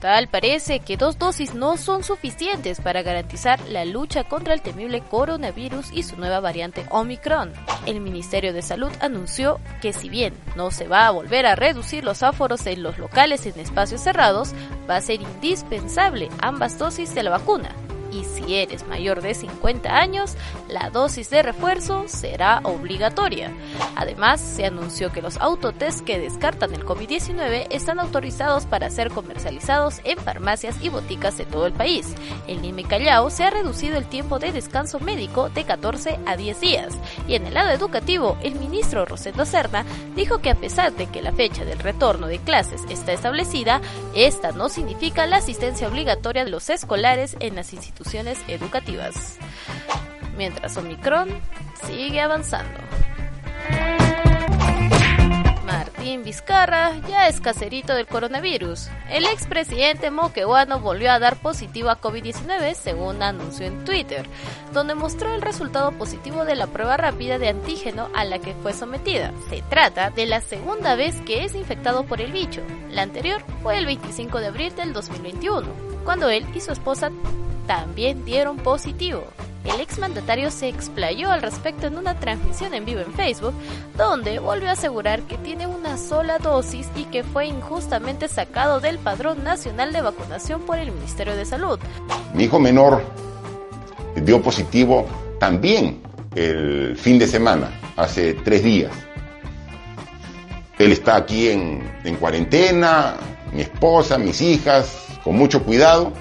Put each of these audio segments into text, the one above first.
Tal parece que dos dosis no son suficientes para garantizar la lucha contra el temible coronavirus y su nueva variante Omicron. El Ministerio de Salud anunció que si bien no se va a volver a reducir los áforos en los locales en espacios cerrados, va a ser indispensable ambas dosis de la vacuna y si eres mayor de 50 años, la dosis de refuerzo será obligatoria. Además, se anunció que los autotest que descartan el COVID-19 están autorizados para ser comercializados en farmacias y boticas de todo el país. En Lima Callao se ha reducido el tiempo de descanso médico de 14 a 10 días. Y en el lado educativo, el ministro Rosendo Serna dijo que a pesar de que la fecha del retorno de clases está establecida, esta no significa la asistencia obligatoria de los escolares en las instituciones educativas. Mientras Omicron sigue avanzando. Martín Vizcarra ya es caserito del coronavirus. El expresidente moquehuano volvió a dar positivo a COVID-19 según anunció en Twitter, donde mostró el resultado positivo de la prueba rápida de antígeno a la que fue sometida. Se trata de la segunda vez que es infectado por el bicho. La anterior fue el 25 de abril del 2021, cuando él y su esposa también dieron positivo. El exmandatario se explayó al respecto en una transmisión en vivo en Facebook, donde volvió a asegurar que tiene una sola dosis y que fue injustamente sacado del padrón nacional de vacunación por el Ministerio de Salud. Mi hijo menor dio positivo también el fin de semana, hace tres días. Él está aquí en, en cuarentena, mi esposa, mis hijas, con mucho cuidado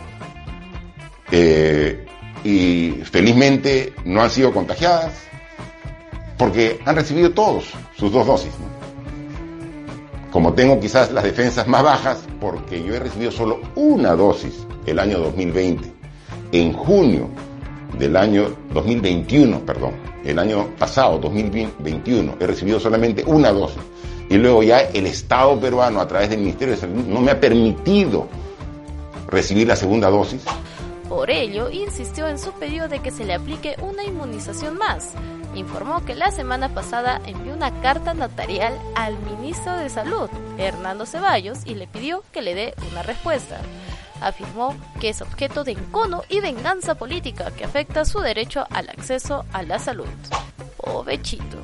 eh, y felizmente no han sido contagiadas porque han recibido todos sus dos dosis. Como tengo quizás las defensas más bajas, porque yo he recibido solo una dosis el año 2020, en junio del año 2021, perdón, el año pasado, 2021, he recibido solamente una dosis. Y luego ya el Estado peruano, a través del Ministerio de Salud, no me ha permitido recibir la segunda dosis. Por ello, insistió en su pedido de que se le aplique una inmunización más. Informó que la semana pasada envió una carta notarial al ministro de Salud, Hernando Ceballos, y le pidió que le dé una respuesta. Afirmó que es objeto de encono y venganza política que afecta su derecho al acceso a la salud. Ovechito.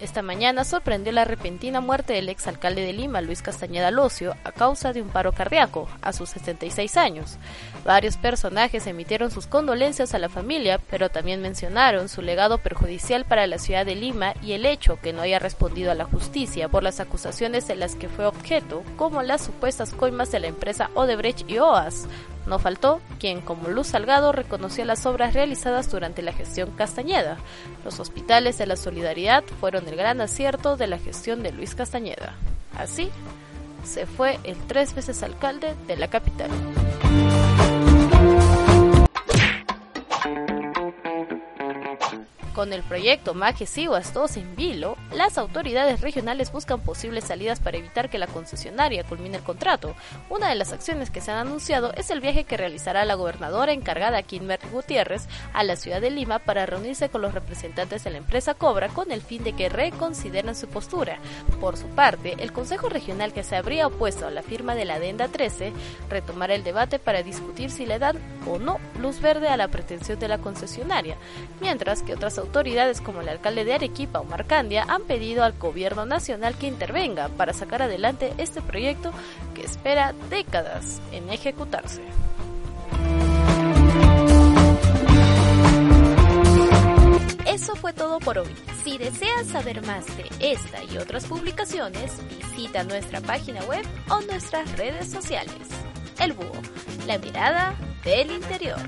Esta mañana sorprendió la repentina muerte del exalcalde de Lima, Luis Castañeda Locio, a causa de un paro cardíaco, a sus 76 años. Varios personajes emitieron sus condolencias a la familia, pero también mencionaron su legado perjudicial para la ciudad de Lima y el hecho que no haya respondido a la justicia por las acusaciones de las que fue objeto, como las supuestas coimas de la empresa Odebrecht y OAS, no faltó quien, como Luz Salgado, reconoció las obras realizadas durante la gestión Castañeda. Los hospitales de la solidaridad fueron el gran acierto de la gestión de Luis Castañeda. Así, se fue el tres veces alcalde de la capital. Con el proyecto Majesiguas 2 en vilo, las autoridades regionales buscan posibles salidas para evitar que la concesionaria culmine el contrato. Una de las acciones que se han anunciado es el viaje que realizará la gobernadora encargada Kimberly Gutiérrez a la ciudad de Lima para reunirse con los representantes de la empresa Cobra con el fin de que reconsideren su postura. Por su parte, el Consejo Regional que se habría opuesto a la firma de la Adenda 13 retomará el debate para discutir si le dan o no luz verde a la pretensión de la concesionaria, mientras que otras autoridades como el alcalde de Arequipa, Omar Candia, han pedido al gobierno nacional que intervenga para sacar adelante este proyecto que espera décadas en ejecutarse. Eso fue todo por hoy. Si deseas saber más de esta y otras publicaciones, visita nuestra página web o nuestras redes sociales. El Búho, la mirada del interior.